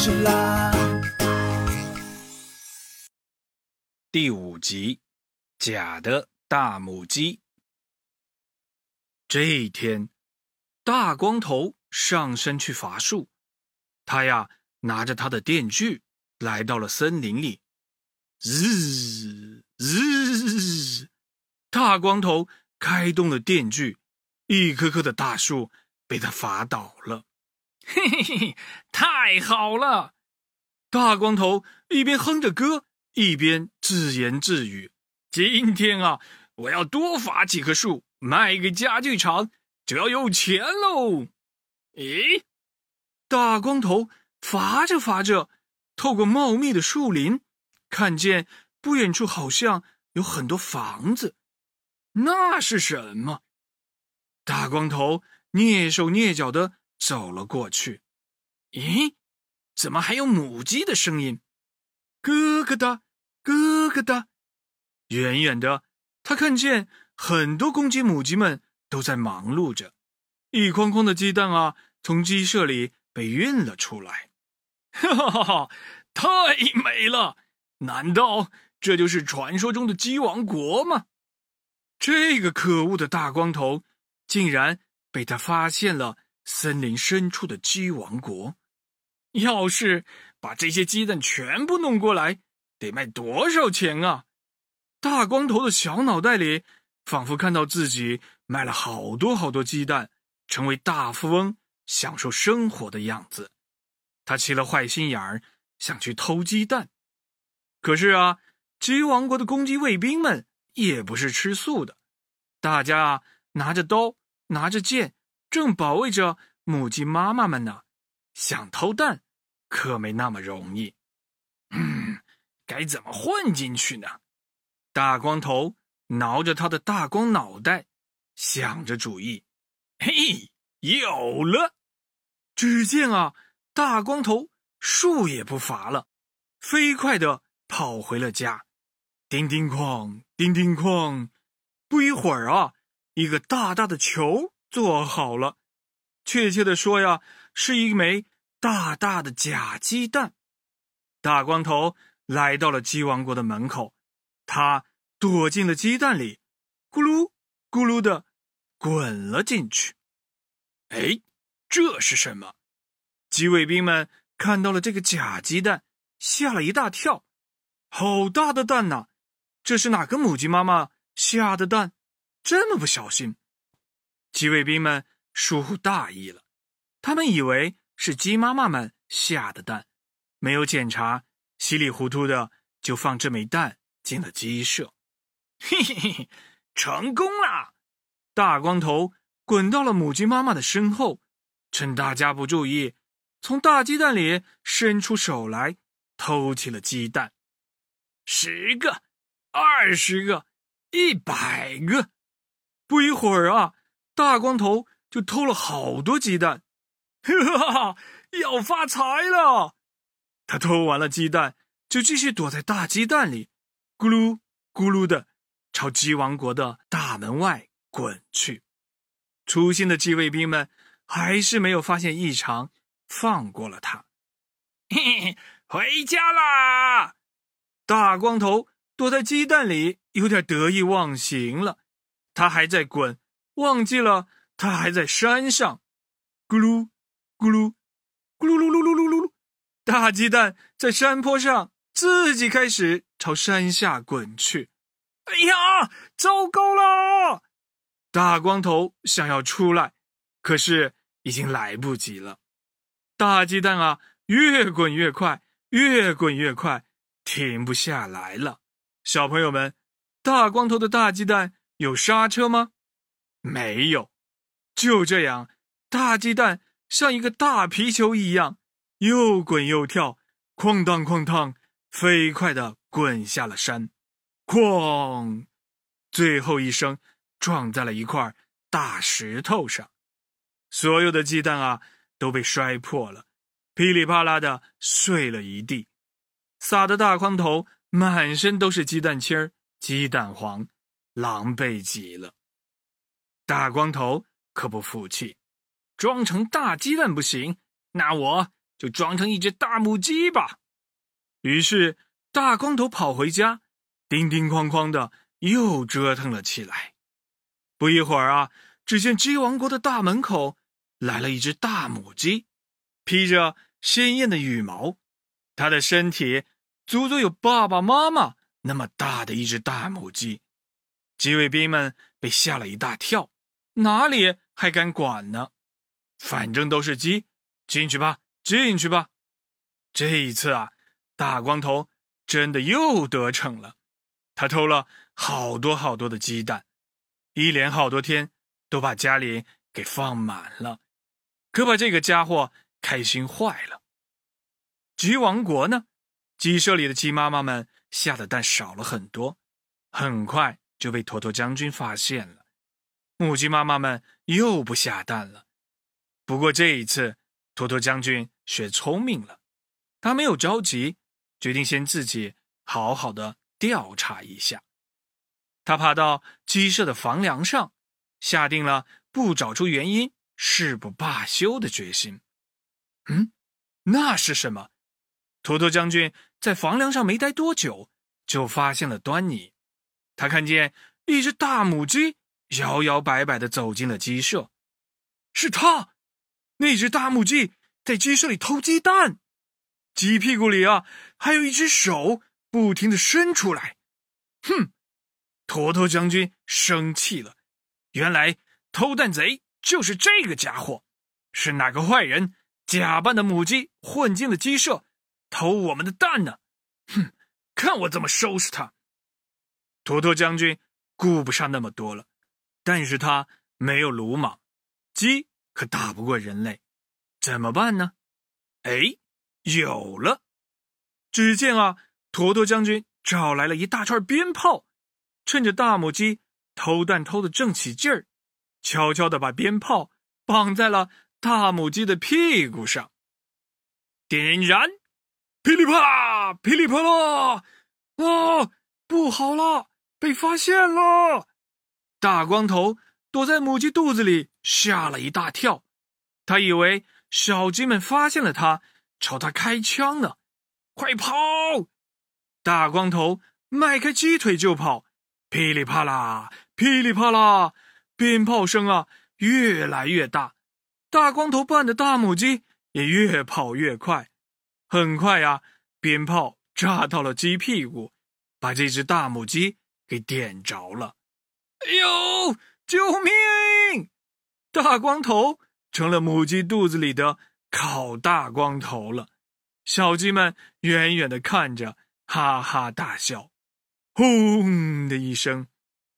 讲故事啦。第五集，假的大母鸡。这一天，大光头上山去伐树，他呀拿着他的电锯来到了森林里。日日，大光头开动了电锯，一棵棵的大树被他伐倒了。嘿嘿嘿，太好了！大光头一边哼着歌，一边自言自语：“今天啊，我要多伐几棵树，卖给家具厂，就要有钱喽。”咦，大光头伐着伐着，透过茂密的树林。看见不远处好像有很多房子，那是什么？大光头蹑手蹑脚的走了过去。咦，怎么还有母鸡的声音？咯咯哒，咯咯哒。远远的，他看见很多公鸡、母鸡们都在忙碌着，一筐筐的鸡蛋啊，从鸡舍里被运了出来。哈哈哈哈！太美了。难道这就是传说中的鸡王国吗？这个可恶的大光头竟然被他发现了森林深处的鸡王国！要是把这些鸡蛋全部弄过来，得卖多少钱啊？大光头的小脑袋里仿佛看到自己卖了好多好多鸡蛋，成为大富翁，享受生活的样子。他起了坏心眼儿，想去偷鸡蛋。可是啊，鸡王国的公鸡卫兵们也不是吃素的，大家啊拿着刀，拿着剑，正保卫着母鸡妈妈们呢。想偷蛋，可没那么容易。嗯，该怎么混进去呢？大光头挠着他的大光脑袋，想着主意。嘿，有了！只见啊，大光头树也不伐了，飞快的。跑回了家，叮叮哐，叮叮哐，不一会儿啊，一个大大的球做好了。确切的说呀，是一枚大大的假鸡蛋。大光头来到了鸡王国的门口，他躲进了鸡蛋里，咕噜咕噜的滚了进去。哎，这是什么？鸡卫兵们看到了这个假鸡蛋，吓了一大跳。好大的蛋呐！这是哪个母鸡妈妈下的蛋？这么不小心，鸡卫兵们疏忽大意了。他们以为是鸡妈妈们下的蛋，没有检查，稀里糊涂的就放这枚蛋进了鸡舍。嘿嘿嘿，成功了！大光头滚到了母鸡妈妈的身后，趁大家不注意，从大鸡蛋里伸出手来偷起了鸡蛋。十个，二十个，一百个，不一会儿啊，大光头就偷了好多鸡蛋，哈哈，要发财了！他偷完了鸡蛋，就继续躲在大鸡蛋里，咕噜咕噜的朝鸡王国的大门外滚去。粗心的鸡卫兵们还是没有发现异常，放过了他。嘿嘿，回家啦！大光头躲在鸡蛋里，有点得意忘形了。他还在滚，忘记了他还在山上。咕噜，咕噜，咕噜噜噜噜噜噜噜。大鸡蛋在山坡上自己开始朝山下滚去。哎呀，糟糕了！大光头想要出来，可是已经来不及了。大鸡蛋啊，越滚越快，越滚越快。停不下来了，小朋友们，大光头的大鸡蛋有刹车吗？没有，就这样，大鸡蛋像一个大皮球一样，又滚又跳，哐当哐当，飞快的滚下了山，哐，最后一声撞在了一块大石头上，所有的鸡蛋啊都被摔破了，噼里啪啦的碎了一地。撒的大筐头满身都是鸡蛋清儿、鸡蛋黄，狼狈极了。大光头可不服气，装成大鸡蛋不行，那我就装成一只大母鸡吧。于是大光头跑回家，叮叮哐哐的又折腾了起来。不一会儿啊，只见鸡王国的大门口来了一只大母鸡，披着鲜艳的羽毛，它的身体足足有爸爸妈妈那么大的一只大母鸡。鸡卫兵们被吓了一大跳，哪里还敢管呢？反正都是鸡，进去吧，进去吧。这一次啊，大光头真的又得逞了，他偷了好多好多的鸡蛋。一连好多天都把家里给放满了，可把这个家伙开心坏了。鸡王国呢，鸡舍里的鸡妈妈们下的蛋少了很多，很快就被坨坨将军发现了。母鸡妈妈们又不下蛋了。不过这一次，坨坨将军学聪明了，他没有着急，决定先自己好好的调查一下。他爬到鸡舍的房梁上，下定了不找出原因誓不罢休的决心。嗯，那是什么？坨坨将军在房梁上没待多久，就发现了端倪。他看见一只大母鸡摇摇摆摆的走进了鸡舍，是他，那只大母鸡在鸡舍里偷鸡蛋，鸡屁股里啊还有一只手不停的伸出来。哼！坨坨将军生气了，原来偷蛋贼就是这个家伙，是哪个坏人假扮的母鸡混进了鸡舍，偷我们的蛋呢？哼，看我怎么收拾他！坨坨将军顾不上那么多了，但是他没有鲁莽，鸡可打不过人类，怎么办呢？哎，有了！只见啊，坨坨将军找来了一大串鞭炮。趁着大母鸡偷蛋偷的正起劲儿，悄悄的把鞭炮绑在了大母鸡的屁股上，点燃，噼里啪啦，噼里啪啦！啊，不好了，被发现了！大光头躲在母鸡肚子里，吓了一大跳，他以为小鸡们发现了他，朝他开枪呢。快跑！大光头迈开鸡腿就跑。噼里啪啦，噼里啪啦，鞭炮声啊越来越大，大光头扮的大母鸡也越跑越快。很快呀，鞭炮炸到了鸡屁股，把这只大母鸡给点着了。哎呦，救命！大光头成了母鸡肚子里的烤大光头了。小鸡们远远的看着，哈哈大笑。轰的一声，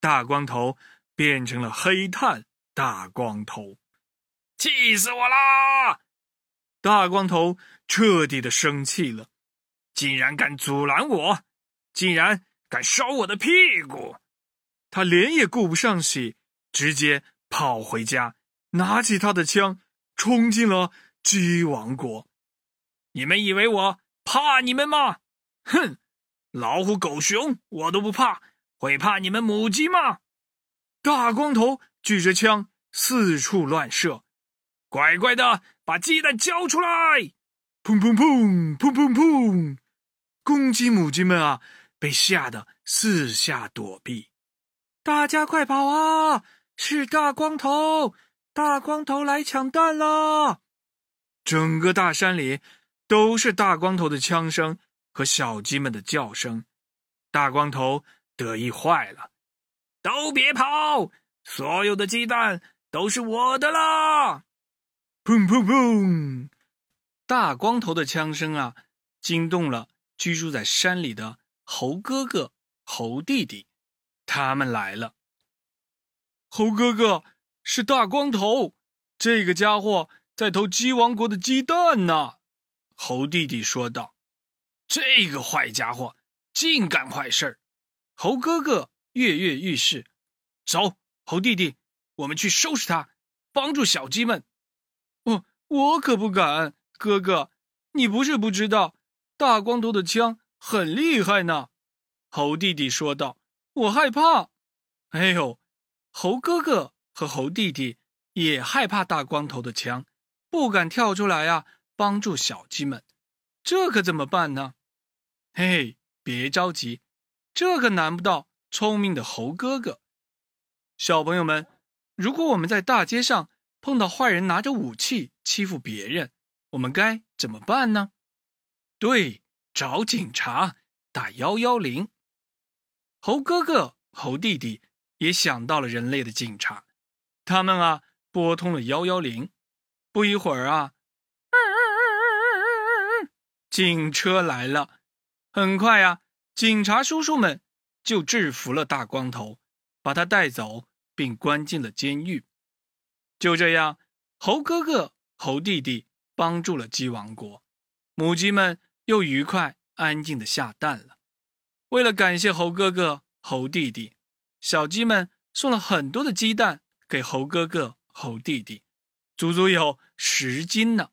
大光头变成了黑炭大光头，气死我啦！大光头彻底的生气了，竟然敢阻拦我，竟然敢烧我的屁股！他脸也顾不上洗，直接跑回家，拿起他的枪，冲进了鸡王国。你们以为我怕你们吗？哼！老虎、狗、熊，我都不怕，会怕你们母鸡吗？大光头举着枪四处乱射，乖乖的把鸡蛋交出来！砰砰砰砰砰砰！公鸡、母鸡们啊，被吓得四下躲避。大家快跑啊！是大光头，大光头来抢蛋了！整个大山里都是大光头的枪声。和小鸡们的叫声，大光头得意坏了。都别跑，所有的鸡蛋都是我的啦！砰砰砰！大光头的枪声啊，惊动了居住在山里的猴哥哥、猴弟弟，他们来了。猴哥哥是大光头，这个家伙在偷鸡王国的鸡蛋呢。猴弟弟说道。这个坏家伙净干坏事儿，猴哥哥跃跃欲试。走，猴弟弟，我们去收拾他，帮助小鸡们。我我可不敢，哥哥，你不是不知道，大光头的枪很厉害呢。猴弟弟说道：“我害怕。”哎呦，猴哥哥和猴弟弟也害怕大光头的枪，不敢跳出来啊，帮助小鸡们。这可怎么办呢？嘿，别着急，这可难不到聪明的猴哥哥。小朋友们，如果我们在大街上碰到坏人拿着武器欺负别人，我们该怎么办呢？对，找警察，打幺幺零。猴哥哥、猴弟弟也想到了人类的警察，他们啊拨通了幺幺零。不一会儿啊，警车来了。很快呀，警察叔叔们就制服了大光头，把他带走，并关进了监狱。就这样，猴哥哥、猴弟弟帮助了鸡王国，母鸡们又愉快安静的下蛋了。为了感谢猴哥哥、猴弟弟，小鸡们送了很多的鸡蛋给猴哥哥、猴弟弟，足足有十斤呢。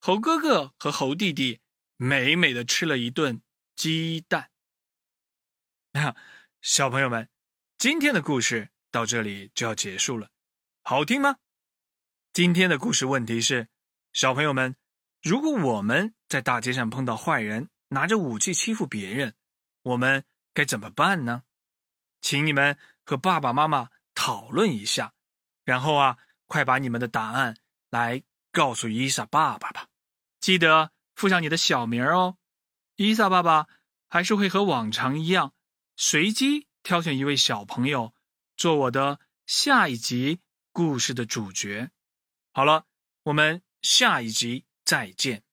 猴哥哥和猴弟弟美美的吃了一顿鸡蛋。那小朋友们，今天的故事到这里就要结束了，好听吗？今天的故事问题是：小朋友们，如果我们在大街上碰到坏人拿着武器欺负别人，我们该怎么办呢？请你们和爸爸妈妈讨论一下，然后啊，快把你们的答案来告诉伊莎爸爸吧。记得附上你的小名哦。伊莎爸爸还是会和往常一样，随机挑选一位小朋友做我的下一集故事的主角。好了，我们下一集再见。